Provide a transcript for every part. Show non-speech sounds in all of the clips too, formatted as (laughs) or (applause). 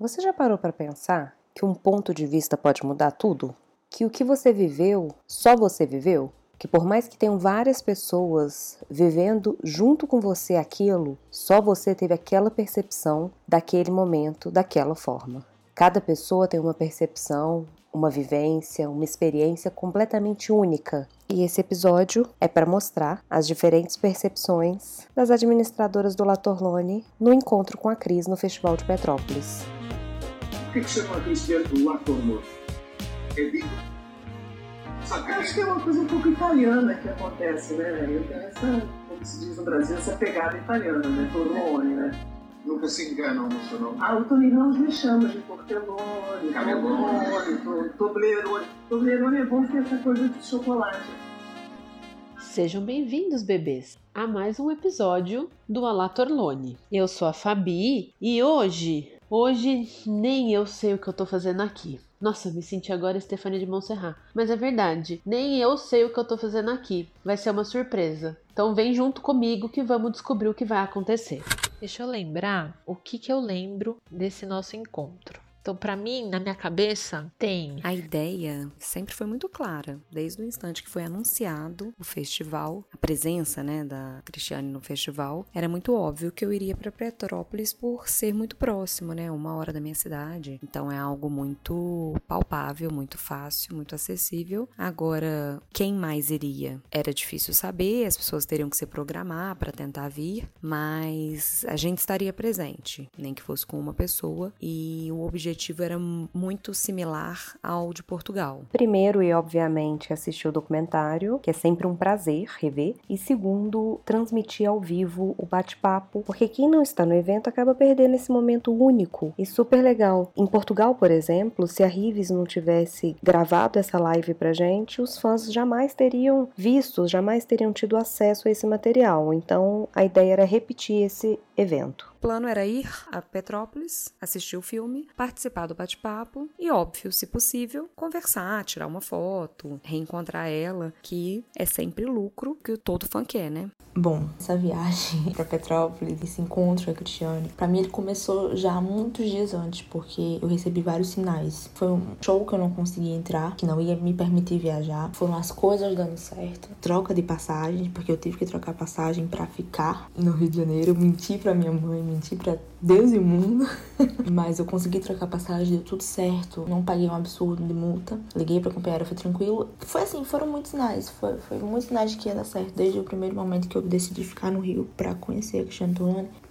Você já parou para pensar que um ponto de vista pode mudar tudo? Que o que você viveu, só você viveu? Que por mais que tenham várias pessoas vivendo junto com você aquilo, só você teve aquela percepção daquele momento, daquela forma. Cada pessoa tem uma percepção, uma vivência, uma experiência completamente única. E esse episódio é para mostrar as diferentes percepções das administradoras do Latorlone no encontro com a Cris no Festival de Petrópolis. Por que, que chama a Cris do Latorlone? É vinho? Acho que é uma coisa um pouco italiana que acontece, né? Eu tenho essa, como se diz no Brasil, essa pegada italiana, né? Torlone, né? Nunca se enganam no seu nome. Ah, o Tony Ramos me chama de Portelone, Camelone, Toblerone. Toblerone é bom porque essa coisa de chocolate. Sejam bem-vindos, bebês, a mais um episódio do Alá Torlone. Eu sou a Fabi e hoje, hoje nem eu sei o que eu tô fazendo aqui. Nossa, me senti agora Stefania de Montserrat. Mas é verdade, nem eu sei o que eu tô fazendo aqui. Vai ser uma surpresa. Então vem junto comigo que vamos descobrir o que vai acontecer. Deixa eu lembrar o que, que eu lembro desse nosso encontro. Então, para mim, na minha cabeça, tem. A ideia sempre foi muito clara, desde o instante que foi anunciado o festival, a presença, né, da Cristiane no festival, era muito óbvio que eu iria para Petrópolis por ser muito próximo, né, uma hora da minha cidade. Então é algo muito palpável, muito fácil, muito acessível. Agora, quem mais iria? Era difícil saber, as pessoas teriam que se programar para tentar vir, mas a gente estaria presente, nem que fosse com uma pessoa, e o objetivo objetivo era muito similar ao de Portugal. Primeiro, e obviamente, assistir o documentário, que é sempre um prazer rever, e segundo, transmitir ao vivo o bate-papo, porque quem não está no evento acaba perdendo esse momento único e super legal. Em Portugal, por exemplo, se a Rives não tivesse gravado essa live pra gente, os fãs jamais teriam visto, jamais teriam tido acesso a esse material. Então, a ideia era repetir esse evento. Plano era ir a Petrópolis, assistir o filme, participar do bate-papo e, óbvio, se possível, conversar, tirar uma foto, reencontrar ela, que é sempre lucro que todo fã quer, né? Bom, essa viagem (laughs) para Petrópolis, esse encontro com a Cristiane, para mim ele começou já muitos dias antes, porque eu recebi vários sinais. Foi um show que eu não consegui entrar, que não ia me permitir viajar. Foram as coisas dando certo. Troca de passagem, porque eu tive que trocar passagem para ficar no Rio de Janeiro. Eu menti para minha mãe, menti para Deus e o mundo. (laughs) Mas eu consegui trocar passagem, deu tudo certo. Não paguei um absurdo de multa. Liguei pra companheira, foi tranquilo. Foi assim, foram muitos sinais. Foi, foi muitos sinais que ia dar certo. Desde o primeiro momento que eu decidi ficar no Rio pra conhecer a Cristiane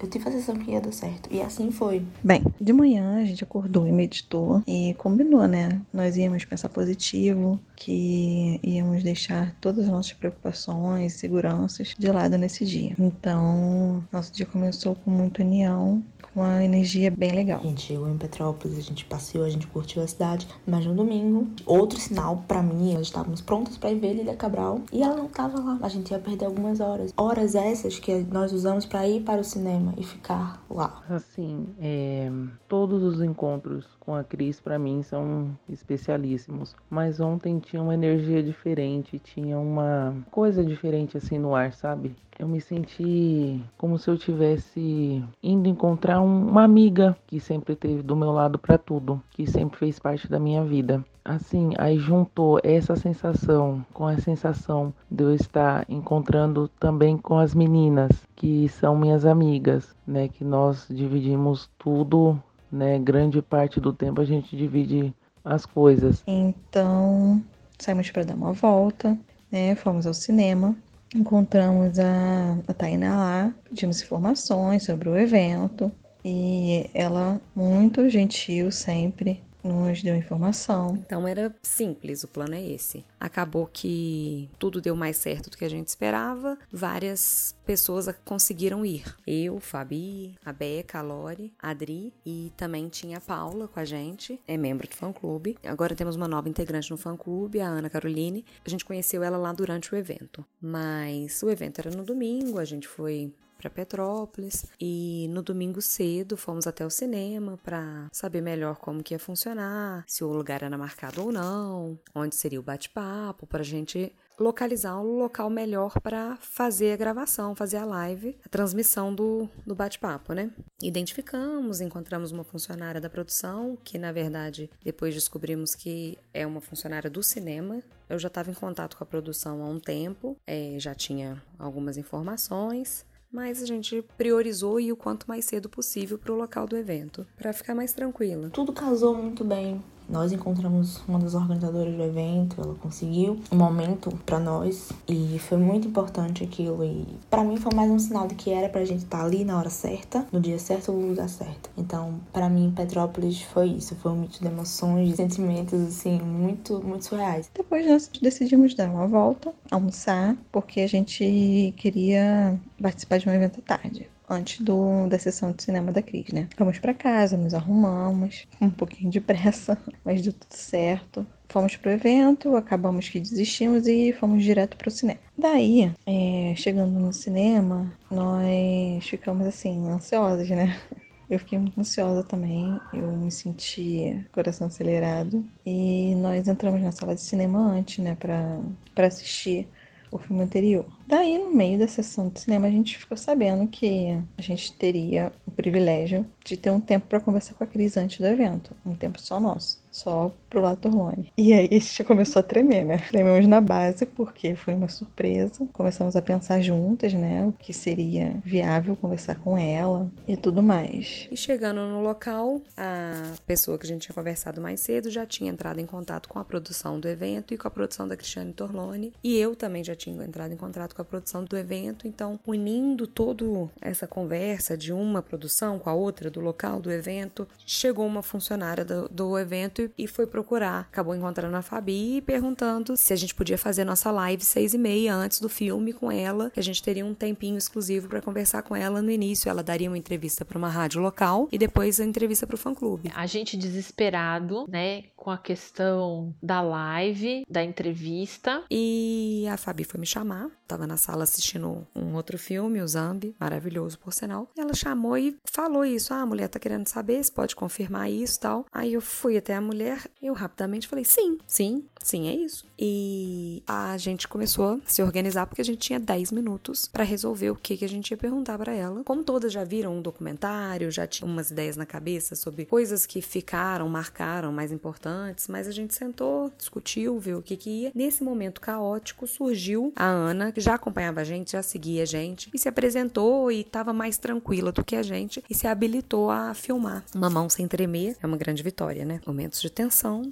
eu tive a sensação que ia dar certo. E assim foi. Bem, de manhã a gente acordou e meditou e combinou, né? Nós íamos pensar positivo, que íamos deixar todas as nossas preocupações, seguranças de lado nesse dia. Então, nosso dia começou com muita união, com uma energia bem legal. A gente chegou em Petrópolis, a gente passeou, a gente curtiu a cidade, mas no domingo, outro sinal para mim, nós estávamos prontos para ir ver Lilia Cabral e ela não estava lá. A gente ia perder algumas horas. Horas essas que nós usamos para ir para o cinema e ficar lá. Assim, é, todos os encontros com a Cris para mim são especialíssimos, mas ontem tinha uma energia diferente, tinha uma coisa diferente assim no ar, sabe? Eu me senti como se eu tivesse indo encontrar uma amiga que sempre esteve do meu lado para tudo, que sempre fez parte da minha vida. Assim, aí juntou essa sensação com a sensação de eu estar encontrando também com as meninas que são minhas amigas, né, que nós dividimos tudo, né, grande parte do tempo a gente divide as coisas. Então, saímos para dar uma volta, né, fomos ao cinema encontramos a, a Tainá lá, pedimos informações sobre o evento e ela, muito gentil sempre, nos deu informação. Então era simples, o plano é esse. Acabou que tudo deu mais certo do que a gente esperava. Várias pessoas conseguiram ir. Eu, Fabi, a Beca, a Lore, a Adri e também tinha a Paula com a gente, é membro do fã-clube. Agora temos uma nova integrante no fã-clube, a Ana Caroline. A gente conheceu ela lá durante o evento. Mas o evento era no domingo, a gente foi para Petrópolis e no domingo cedo fomos até o cinema para saber melhor como que ia funcionar, se o lugar era marcado ou não, onde seria o bate-papo, para a gente localizar um local melhor para fazer a gravação, fazer a live, a transmissão do, do bate-papo, né? Identificamos, encontramos uma funcionária da produção, que na verdade depois descobrimos que é uma funcionária do cinema. Eu já estava em contato com a produção há um tempo, é, já tinha algumas informações, mas a gente priorizou ir o quanto mais cedo possível para o local do evento, para ficar mais tranquila. Tudo casou muito bem. Nós encontramos uma das organizadoras do evento, ela conseguiu um momento para nós e foi muito importante aquilo e para mim foi mais um sinal de que era pra gente estar tá ali na hora certa, no dia certo, no lugar certo. Então, para mim, Petrópolis foi isso, foi um mito de emoções, de sentimentos assim muito, muito surreais. Depois nós decidimos dar uma volta, almoçar, porque a gente queria participar de um evento à tarde antes do, da sessão de cinema da Cris, né? Fomos para casa, nos arrumamos, um pouquinho de pressa, (laughs) mas deu tudo certo. Fomos pro evento, acabamos que desistimos e fomos direto pro cinema. Daí, é, chegando no cinema, nós ficamos assim, ansiosas, né? (laughs) Eu fiquei muito ansiosa também, eu me senti coração acelerado. E nós entramos na sala de cinema antes, né, pra, pra assistir o filme anterior. Daí, no meio da sessão de cinema, a gente ficou sabendo que a gente teria o privilégio de ter um tempo para conversar com a Cris antes do evento, um tempo só nosso só pro lado Torlone. E aí a gente começou a tremer, né? Trememos na base porque foi uma surpresa. Começamos a pensar juntas, né? O que seria viável conversar com ela e tudo mais. E chegando no local, a pessoa que a gente tinha conversado mais cedo já tinha entrado em contato com a produção do evento e com a produção da Cristiane Torlone. E eu também já tinha entrado em contato com a produção do evento. Então, unindo toda essa conversa de uma produção com a outra do local do evento, chegou uma funcionária do, do evento e foi procurar. Acabou encontrando a Fabi e perguntando se a gente podia fazer nossa live seis e meia antes do filme com ela, que a gente teria um tempinho exclusivo para conversar com ela no início. Ela daria uma entrevista para uma rádio local e depois a entrevista para o fã-clube. A gente desesperado, né, com a questão da live, da entrevista. E a Fabi foi me chamar. Tava na sala assistindo um outro filme, o Zambi, maravilhoso por sinal. E ela chamou e falou isso: ah, a mulher tá querendo saber se pode confirmar isso tal. Aí eu fui até a mulher, eu rapidamente falei: sim, sim, sim, é isso. E a gente começou a se organizar porque a gente tinha 10 minutos para resolver o que, que a gente ia perguntar para ela. Como todas já viram um documentário, já tinham umas ideias na cabeça sobre coisas que ficaram, marcaram, mais importantes, mas a gente sentou, discutiu, viu o que, que ia. Nesse momento caótico surgiu a Ana, já acompanhava a gente, já seguia a gente, e se apresentou e estava mais tranquila do que a gente e se habilitou a filmar. Uma mão sem tremer é uma grande vitória, né? Momentos de tensão.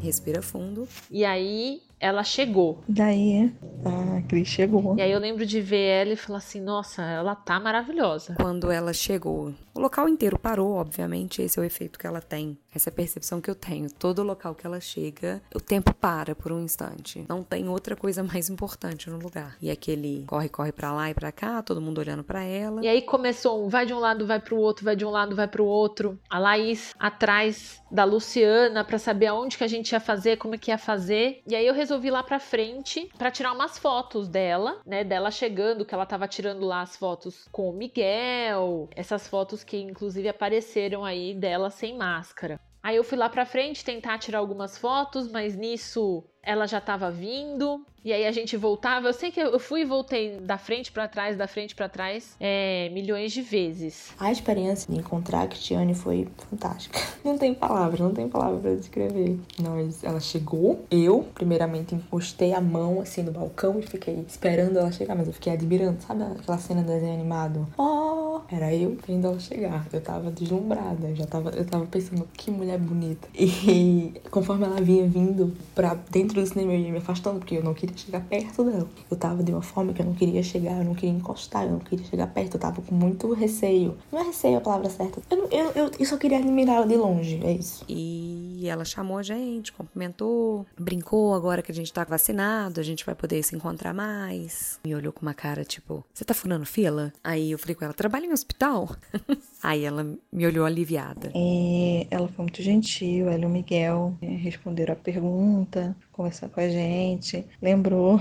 Respira fundo. E aí ela chegou. Daí a Cris chegou. E aí eu lembro de ver ela e falar assim: nossa, ela tá maravilhosa. Quando ela chegou, o local inteiro parou, obviamente, esse é o efeito que ela tem. Essa é a percepção que eu tenho. Todo local que ela chega, o tempo para por um instante. Não tem outra coisa mais importante no lugar. E aquele corre, corre para lá e para cá, todo mundo olhando para ela. E aí começou um vai de um lado, vai pro outro, vai de um lado, vai pro outro. A Laís atrás da Luciana para saber aonde que a gente ia fazer, como é que ia fazer. E aí eu resolvi resolvi ir lá pra frente para tirar umas fotos dela, né? Dela chegando, que ela tava tirando lá as fotos com o Miguel, essas fotos que inclusive apareceram aí dela sem máscara. Aí eu fui lá pra frente tentar tirar algumas fotos, mas nisso ela já tava vindo. E aí a gente voltava. Eu sei que eu fui e voltei da frente para trás, da frente para trás, é, milhões de vezes. A experiência de encontrar a Cristiane foi fantástica. (laughs) Não tem palavras, não tem palavras para descrever. Nós, ela chegou, eu primeiramente encostei a mão assim no balcão e fiquei esperando ela chegar, mas eu fiquei admirando, sabe aquela cena do desenho animado? Oh, era eu vendo ela chegar. Eu tava deslumbrada, eu já tava, eu tava pensando que mulher bonita. (laughs) E conforme ela vinha vindo para dentro do cinema, eu ia me afastando porque eu não queria chegar perto dela. Eu tava de uma forma que eu não queria chegar, eu não queria encostar, eu não queria chegar perto, eu tava com muito receio. Não é receio a palavra certa. Eu, eu, eu, eu só queria admirar ela de longe, é isso. E ela chamou a gente, cumprimentou, brincou agora que a gente tá vacinado, a gente vai poder se encontrar mais. Me olhou com uma cara tipo, você tá furando fila? Aí eu falei com ela, trabalha em hospital? (laughs) Aí ela me olhou aliviada. É, ela foi muito gentil, ela e o Miguel é, responderam a pergunta, conversar com a gente. Lembrou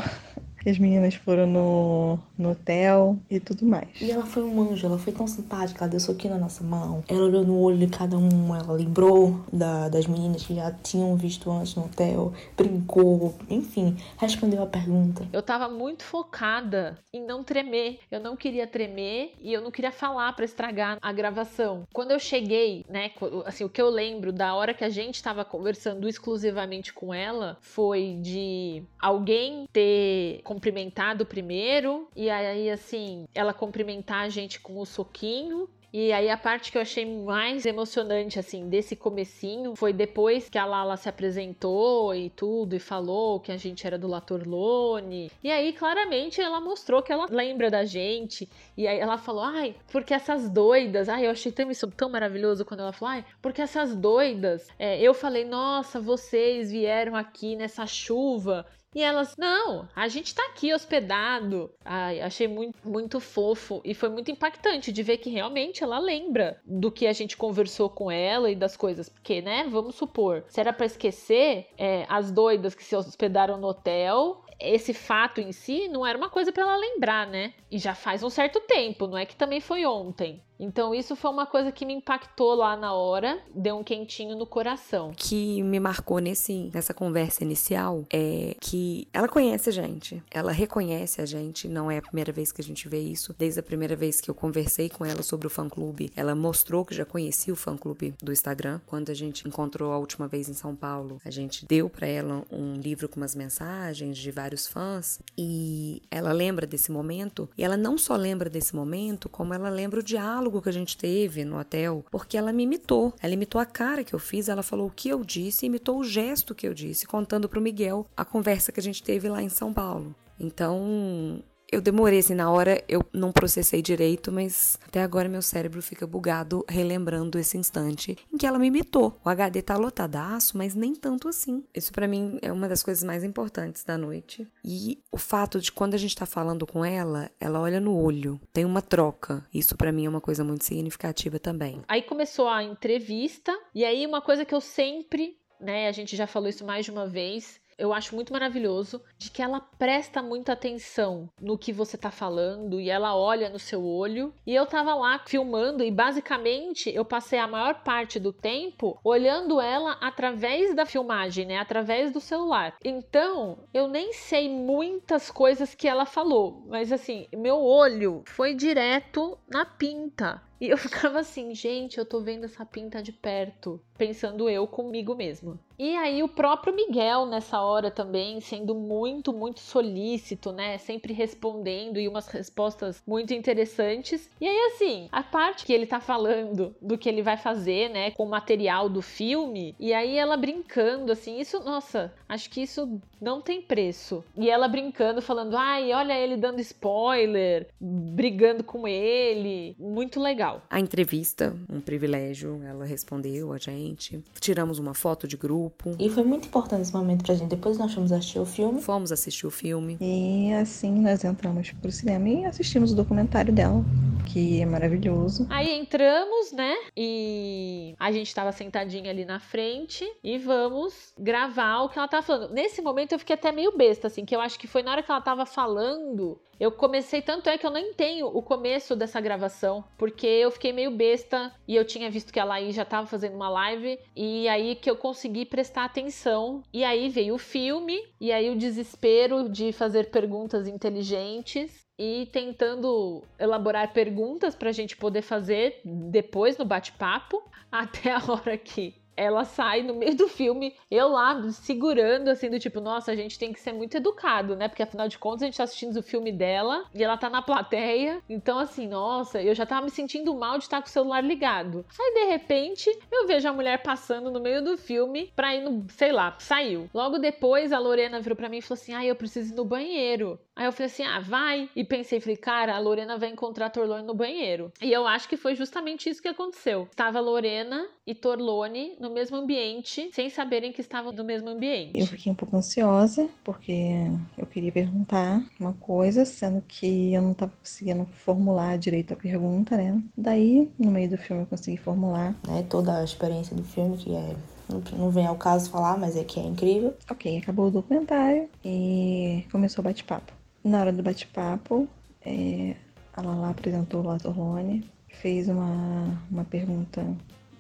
As meninas foram no, no hotel e tudo mais. E ela foi um anjo, ela foi tão simpática, ela deu soquinho na nossa mão. Ela olhou no olho de cada um, ela lembrou da, das meninas que já tinham visto antes no hotel, brincou, enfim, respondeu a pergunta. Eu tava muito focada em não tremer. Eu não queria tremer e eu não queria falar para estragar a gravação. Quando eu cheguei, né, assim, o que eu lembro da hora que a gente tava conversando exclusivamente com ela foi de alguém ter cumprimentado primeiro e aí assim, ela cumprimentar a gente com o soquinho e aí a parte que eu achei mais emocionante assim desse comecinho foi depois que a Lala se apresentou e tudo e falou que a gente era do Lator Lone. E aí claramente ela mostrou que ela lembra da gente. E aí ela falou: "Ai, porque essas doidas". Ai, eu achei tão isso tão maravilhoso quando ela falou: "Ai, porque essas doidas". É, eu falei: "Nossa, vocês vieram aqui nessa chuva e elas, não, a gente tá aqui hospedado. Ai, achei muito, muito fofo e foi muito impactante de ver que realmente ela lembra do que a gente conversou com ela e das coisas. Porque, né, vamos supor, se era para esquecer é, as doidas que se hospedaram no hotel, esse fato em si não era uma coisa para ela lembrar, né? E já faz um certo tempo, não é que também foi ontem. Então isso foi uma coisa que me impactou lá na hora, deu um quentinho no coração. Que me marcou nesse, nessa conversa inicial é que ela conhece a gente, ela reconhece a gente, não é a primeira vez que a gente vê isso. Desde a primeira vez que eu conversei com ela sobre o fã-clube, ela mostrou que já conhecia o fã-clube do Instagram. Quando a gente encontrou a última vez em São Paulo, a gente deu para ela um livro com umas mensagens de vários fãs e ela lembra desse momento. E ela não só lembra desse momento, como ela lembra o diálogo diálogo que a gente teve no hotel, porque ela me imitou. Ela imitou a cara que eu fiz, ela falou o que eu disse, imitou o gesto que eu disse, contando pro Miguel a conversa que a gente teve lá em São Paulo. Então, eu demorei, assim, na hora eu não processei direito, mas até agora meu cérebro fica bugado relembrando esse instante em que ela me imitou. O HD tá lotadaço, mas nem tanto assim. Isso para mim é uma das coisas mais importantes da noite. E o fato de quando a gente tá falando com ela, ela olha no olho, tem uma troca. Isso para mim é uma coisa muito significativa também. Aí começou a entrevista, e aí uma coisa que eu sempre, né, a gente já falou isso mais de uma vez, eu acho muito maravilhoso de que ela presta muita atenção no que você tá falando e ela olha no seu olho. E eu tava lá filmando e basicamente eu passei a maior parte do tempo olhando ela através da filmagem, né? Através do celular. Então, eu nem sei muitas coisas que ela falou, mas assim, meu olho foi direto na pinta. E eu (laughs) ficava assim, gente, eu tô vendo essa pinta de perto, pensando eu comigo mesma. E aí o próprio Miguel nessa hora também sendo muito, muito solícito, né? Sempre respondendo e umas respostas muito interessantes. E aí assim, a parte que ele tá falando do que ele vai fazer, né, com o material do filme, e aí ela brincando assim, isso, nossa, acho que isso não tem preço. E ela brincando falando: "Ai, olha ele dando spoiler, brigando com ele". Muito legal. A entrevista, um privilégio, ela respondeu a gente. Tiramos uma foto de grupo. E foi muito importante esse momento pra gente. Depois nós fomos assistir o filme. Fomos assistir o filme. E assim nós entramos pro cinema e assistimos o documentário dela, que é maravilhoso. Aí entramos, né? E a gente tava sentadinha ali na frente e vamos gravar o que ela tava falando. Nesse momento eu fiquei até meio besta, assim, que eu acho que foi na hora que ela tava falando eu comecei, tanto é que eu nem tenho o começo dessa gravação, porque eu fiquei meio besta e eu tinha visto que a Laís já tava fazendo uma live, e aí que eu consegui prestar atenção. E aí veio o filme, e aí o desespero de fazer perguntas inteligentes e tentando elaborar perguntas para a gente poder fazer depois no bate-papo, (laughs) até a hora que ela sai no meio do filme, eu lá segurando, assim, do tipo, nossa, a gente tem que ser muito educado, né? Porque afinal de contas a gente tá assistindo o filme dela e ela tá na plateia. Então, assim, nossa, eu já tava me sentindo mal de estar com o celular ligado. Aí, de repente, eu vejo a mulher passando no meio do filme pra ir no, sei lá, saiu. Logo depois, a Lorena virou pra mim e falou assim: ah, eu preciso ir no banheiro. Aí eu falei assim: ah, vai. E pensei, falei, cara, a Lorena vai encontrar a Torlone no banheiro. E eu acho que foi justamente isso que aconteceu. Estava Lorena e Torlone no mesmo ambiente, sem saberem que estavam no mesmo ambiente. Eu fiquei um pouco ansiosa, porque eu queria perguntar uma coisa, sendo que eu não estava conseguindo formular direito a pergunta, né? Daí, no meio do filme, eu consegui formular. Né, toda a experiência do filme, que é não vem ao caso falar, mas é que é incrível. Ok, acabou o documentário e começou o bate-papo. Na hora do bate-papo, é, a Lala apresentou o Latorlone, fez uma, uma pergunta,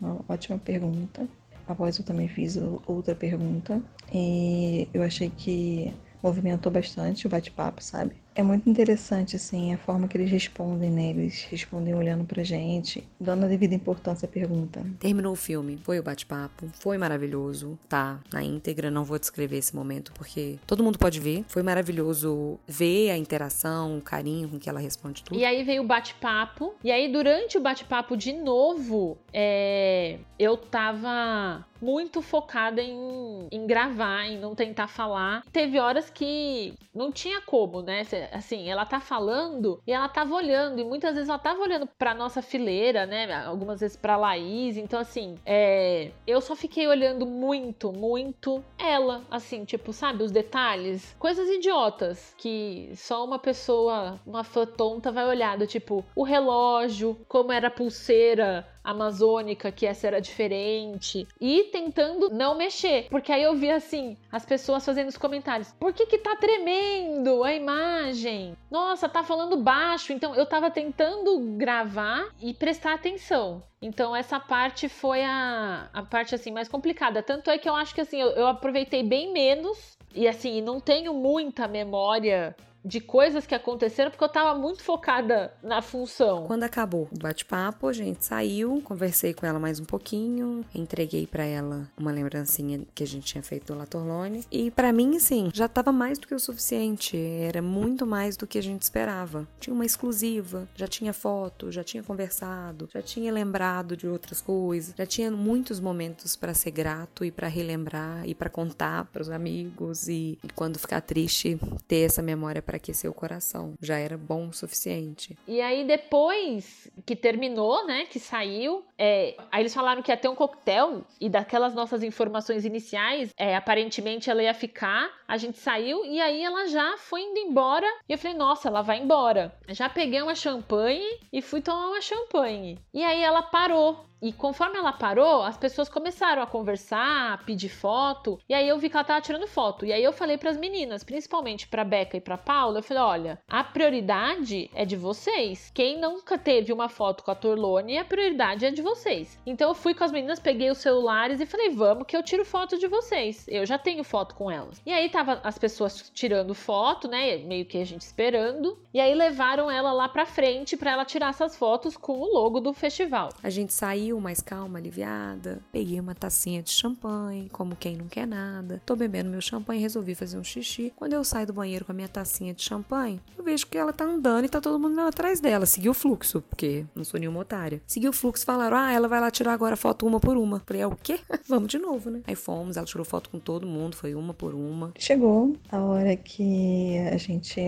uma ótima pergunta. Após eu também fiz outra pergunta. E eu achei que movimentou bastante o bate-papo, sabe? É muito interessante, assim, a forma que eles respondem, né? Eles respondem olhando pra gente, dando a devida importância à pergunta. Terminou o filme, foi o bate-papo, foi maravilhoso, tá? Na íntegra, não vou descrever esse momento porque todo mundo pode ver. Foi maravilhoso ver a interação, o carinho com que ela responde tudo. E aí veio o bate-papo, e aí durante o bate-papo de novo, é... eu tava muito focada em, em gravar, em não tentar falar. Teve horas que não tinha como, né? Assim, ela tá falando e ela tava olhando, e muitas vezes ela tava olhando pra nossa fileira, né? Algumas vezes pra Laís. Então, assim, é, eu só fiquei olhando muito, muito ela, assim, tipo, sabe, os detalhes, coisas idiotas que só uma pessoa, uma fã tonta vai olhar, do tipo, o relógio, como era a pulseira amazônica, que essa era diferente, e tentando não mexer, porque aí eu vi assim, as pessoas fazendo os comentários, por que que tá tremendo a imagem? Nossa, tá falando baixo, então eu tava tentando gravar e prestar atenção. Então essa parte foi a, a parte assim mais complicada. Tanto é que eu acho que assim eu, eu aproveitei bem menos e assim não tenho muita memória de coisas que aconteceram porque eu tava muito focada na função. Quando acabou o bate-papo, a gente saiu, conversei com ela mais um pouquinho, entreguei para ela uma lembrancinha que a gente tinha feito do Latorlone e para mim, assim, já tava mais do que o suficiente, era muito mais do que a gente esperava. Tinha uma exclusiva, já tinha foto, já tinha conversado, já tinha lembrado de outras coisas, já tinha muitos momentos para ser grato e para relembrar e para contar para os amigos e, e quando ficar triste ter essa memória para aquecer o coração. Já era bom o suficiente. E aí, depois que terminou, né? Que saiu, é, aí eles falaram que ia ter um coquetel, e daquelas nossas informações iniciais, é, aparentemente ela ia ficar. A gente saiu e aí ela já foi indo embora. E eu falei, nossa, ela vai embora. Já peguei uma champanhe e fui tomar uma champanhe. E aí ela parou. E conforme ela parou, as pessoas começaram a conversar, a pedir foto. E aí eu vi que ela tava tirando foto. E aí eu falei para as meninas, principalmente para Beca e para Paula, eu falei: "Olha, a prioridade é de vocês. Quem nunca teve uma foto com a Torlone, a prioridade é de vocês". Então eu fui com as meninas, peguei os celulares e falei: "Vamos que eu tiro foto de vocês. Eu já tenho foto com elas". E aí tava as pessoas tirando foto, né, meio que a gente esperando. E aí levaram ela lá para frente para ela tirar essas fotos com o logo do festival. A gente saiu mais calma, aliviada. Peguei uma tacinha de champanhe, como quem não quer nada. Tô bebendo meu champanhe resolvi fazer um xixi. Quando eu saio do banheiro com a minha tacinha de champanhe, eu vejo que ela tá andando e tá todo mundo atrás dela. Segui o fluxo, porque não sou nenhuma otária. Segui o fluxo falaram: ah, ela vai lá tirar agora foto uma por uma. Falei: é o quê? (laughs) Vamos de novo, né? Aí fomos, ela tirou foto com todo mundo, foi uma por uma. Chegou a hora que a gente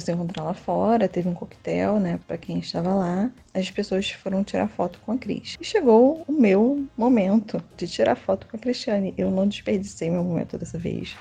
foi encontrar lá fora, teve um coquetel, né, para quem estava lá. As pessoas foram tirar foto com a Cris. E chegou o meu momento de tirar foto com a Cristiane. Eu não desperdicei meu momento dessa vez.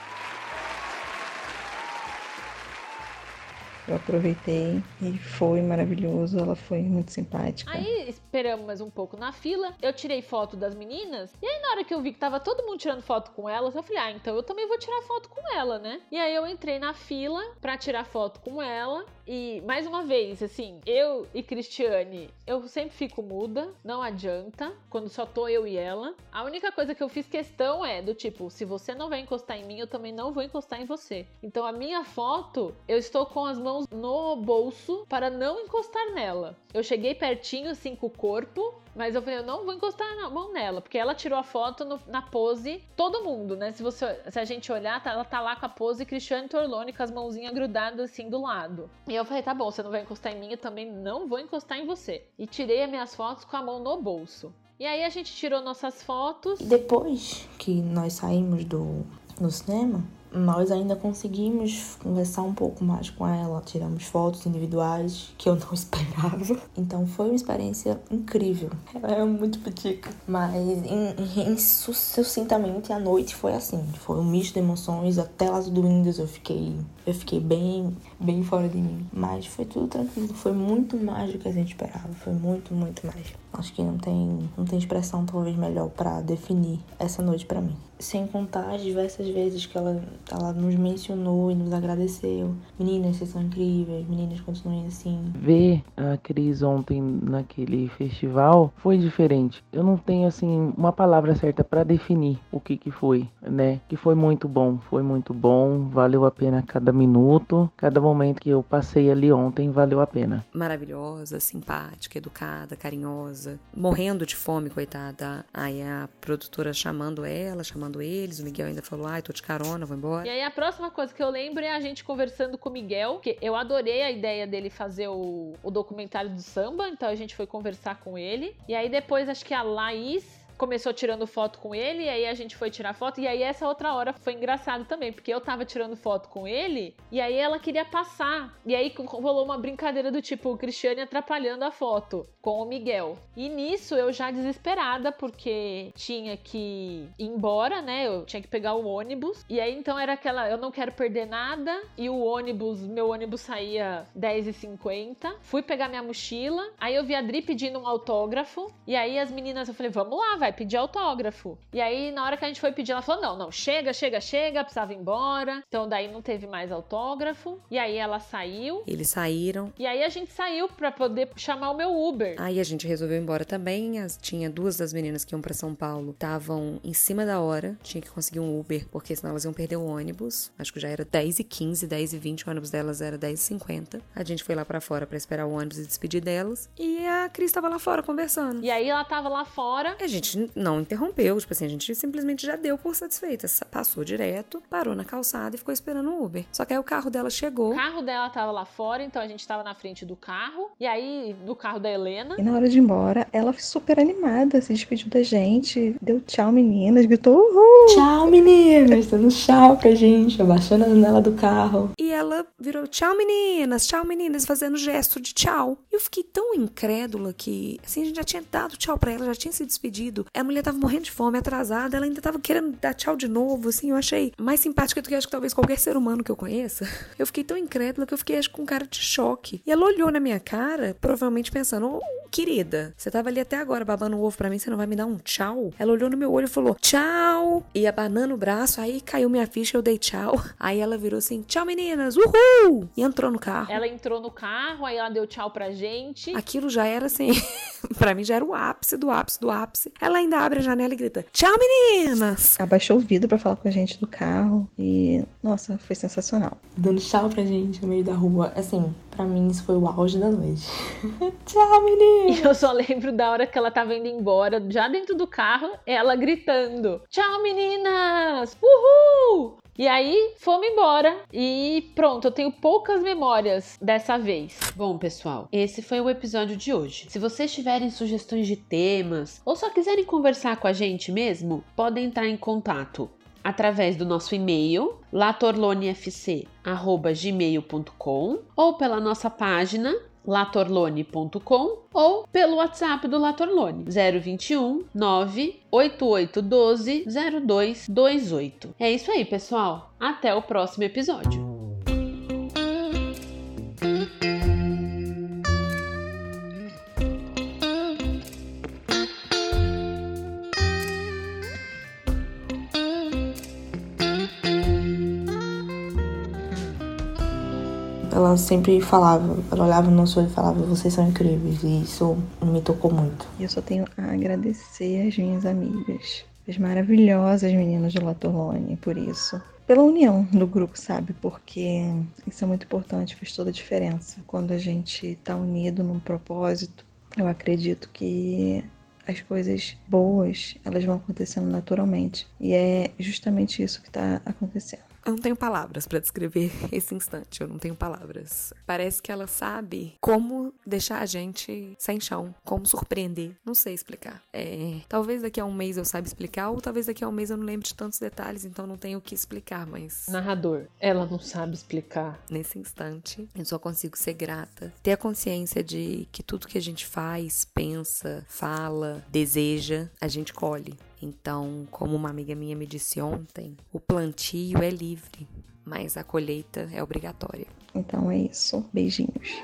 Eu aproveitei e foi maravilhoso. Ela foi muito simpática. Aí esperamos mais um pouco na fila. Eu tirei foto das meninas. E aí, na hora que eu vi que tava todo mundo tirando foto com elas, eu falei, ah, então eu também vou tirar foto com ela, né? E aí eu entrei na fila pra tirar foto com ela. E mais uma vez, assim, eu e Cristiane, eu sempre fico muda, não adianta, quando só tô eu e ela. A única coisa que eu fiz questão é do tipo, se você não vai encostar em mim, eu também não vou encostar em você. Então a minha foto, eu estou com as mãos no bolso para não encostar nela. Eu cheguei pertinho assim com o corpo, mas eu falei, eu não vou encostar a mão nela, porque ela tirou a foto no, na pose, todo mundo, né? Se, você, se a gente olhar, tá, ela tá lá com a pose Cristiane Torlone com as mãozinhas grudadas assim do lado. E eu falei, tá bom, você não vai encostar em mim, eu também não vou encostar em você. E tirei as minhas fotos com a mão no bolso. E aí a gente tirou nossas fotos. Depois que nós saímos do, do cinema, nós ainda conseguimos conversar um pouco mais com ela, tiramos fotos individuais que eu não (laughs) esperava. Então foi uma experiência incrível. Ela é muito petica, mas em, em, sucintamente a noite foi assim, foi um misto de emoções, até las do Windows eu fiquei, eu fiquei bem, bem fora de mim, mas foi tudo tranquilo, foi muito mais do que a gente esperava, foi muito, muito mais. Acho que não tem, não tem expressão talvez melhor para definir essa noite para mim. Sem contar as diversas vezes que ela, ela nos mencionou e nos agradeceu. Meninas, vocês são incríveis, meninas, continuem assim. Ver a Cris ontem naquele festival foi diferente. Eu não tenho, assim, uma palavra certa para definir o que que foi, né? Que foi muito bom, foi muito bom, valeu a pena cada minuto, cada momento que eu passei ali ontem valeu a pena. Maravilhosa, simpática, educada, carinhosa, morrendo de fome, coitada. Aí a produtora chamando ela, chamando eles, o Miguel ainda falou: ai, tô de carona, vou embora. E aí a próxima coisa que eu lembro é a gente conversando com o Miguel, que eu adorei a ideia dele fazer o, o documentário do samba, então a gente foi conversar com ele. E aí depois acho que a Laís começou tirando foto com ele, e aí a gente foi tirar foto, e aí essa outra hora foi engraçado também, porque eu tava tirando foto com ele, e aí ela queria passar, e aí rolou uma brincadeira do tipo, o Cristiane atrapalhando a foto com o Miguel. E nisso eu já desesperada, porque tinha que ir embora, né, eu tinha que pegar o ônibus, e aí então era aquela, eu não quero perder nada, e o ônibus, meu ônibus saía 10h50, fui pegar minha mochila, aí eu vi a Dri pedindo um autógrafo, e aí as meninas, eu falei, vamos lá, vai pedir autógrafo. E aí, na hora que a gente foi pedir, ela falou: não, não, chega, chega, chega, precisava ir embora. Então daí não teve mais autógrafo. E aí ela saiu. Eles saíram. E aí a gente saiu para poder chamar o meu Uber. Aí a gente resolveu ir embora também. As, tinha duas das meninas que iam para São Paulo, estavam em cima da hora. Tinha que conseguir um Uber, porque senão elas iam perder o ônibus. Acho que já era 10 e 15, 10 e 20. O ônibus delas era 10 e 50. A gente foi lá para fora para esperar o ônibus e despedir delas. E a Cris tava lá fora conversando. E aí ela tava lá fora. E a gente não interrompeu, tipo assim, a gente simplesmente já deu por satisfeita. Passou direto, parou na calçada e ficou esperando o Uber. Só que aí o carro dela chegou. O carro dela tava lá fora, então a gente tava na frente do carro. E aí, do carro da Helena. E na hora de ir embora, ela super animada, se despediu da gente, deu tchau, meninas, gritou uhul! Tchau, meninas! Dando tchau pra gente, abaixando a janela do carro. E ela virou tchau, meninas, tchau, meninas, fazendo gesto de tchau. E eu fiquei tão incrédula que, assim, a gente já tinha dado tchau pra ela, já tinha se despedido. A mulher tava morrendo de fome, atrasada, ela ainda tava querendo dar tchau de novo, assim, eu achei mais simpática do que acho que talvez qualquer ser humano que eu conheça. (laughs) Eu fiquei tão incrédula que eu fiquei acho com um cara de choque. E ela olhou na minha cara, provavelmente pensando, oh, querida, você tava ali até agora babando o ovo pra mim, você não vai me dar um tchau? Ela olhou no meu olho e falou, tchau! E abanando o braço, aí caiu minha ficha, eu dei tchau. (laughs) Aí ela virou assim, tchau meninas, uhul! E entrou no carro. Ela entrou no carro, aí ela deu tchau pra gente. Aquilo já era assim, (laughs) pra mim já era o ápice do ápice do ápice. Ela ainda abre a janela e grita: Tchau, meninas! Abaixou o vidro para falar com a gente do carro e, nossa, foi sensacional. Dando tchau pra gente no meio da rua. Assim, para mim isso foi o auge da noite. (laughs) tchau, meninas! E eu só lembro da hora que ela tava indo embora, já dentro do carro, ela gritando: Tchau, meninas! Uhul! E aí, fomos embora e pronto, eu tenho poucas memórias dessa vez. Bom, pessoal, esse foi o episódio de hoje. Se vocês tiverem sugestões de temas ou só quiserem conversar com a gente mesmo, podem entrar em contato através do nosso e-mail latorlonefc@gmail.com ou pela nossa página latorlone.com ou pelo WhatsApp do Latorlone 021 98812 0228. É isso aí, pessoal. Até o próximo episódio. Ela sempre falava, ela olhava no nosso olho e falava, vocês são incríveis, e isso me tocou muito. E eu só tenho a agradecer às minhas amigas, as maravilhosas meninas de Latolone, por isso. Pela união do grupo, sabe? Porque isso é muito importante, faz toda a diferença. Quando a gente tá unido num propósito, eu acredito que as coisas boas, elas vão acontecendo naturalmente. E é justamente isso que está acontecendo. Eu não tenho palavras para descrever (laughs) esse instante, eu não tenho palavras. Parece que ela sabe como deixar a gente sem chão, como surpreender. Não sei explicar. É, talvez daqui a um mês eu saiba explicar, ou talvez daqui a um mês eu não lembre de tantos detalhes, então não tenho o que explicar, mas. Narrador, ela não sabe explicar. Nesse instante, eu só consigo ser grata. Ter a consciência de que tudo que a gente faz, pensa, fala, deseja, a gente colhe. Então, como uma amiga minha me disse ontem, o plantio é livre, mas a colheita é obrigatória. Então é isso. Beijinhos.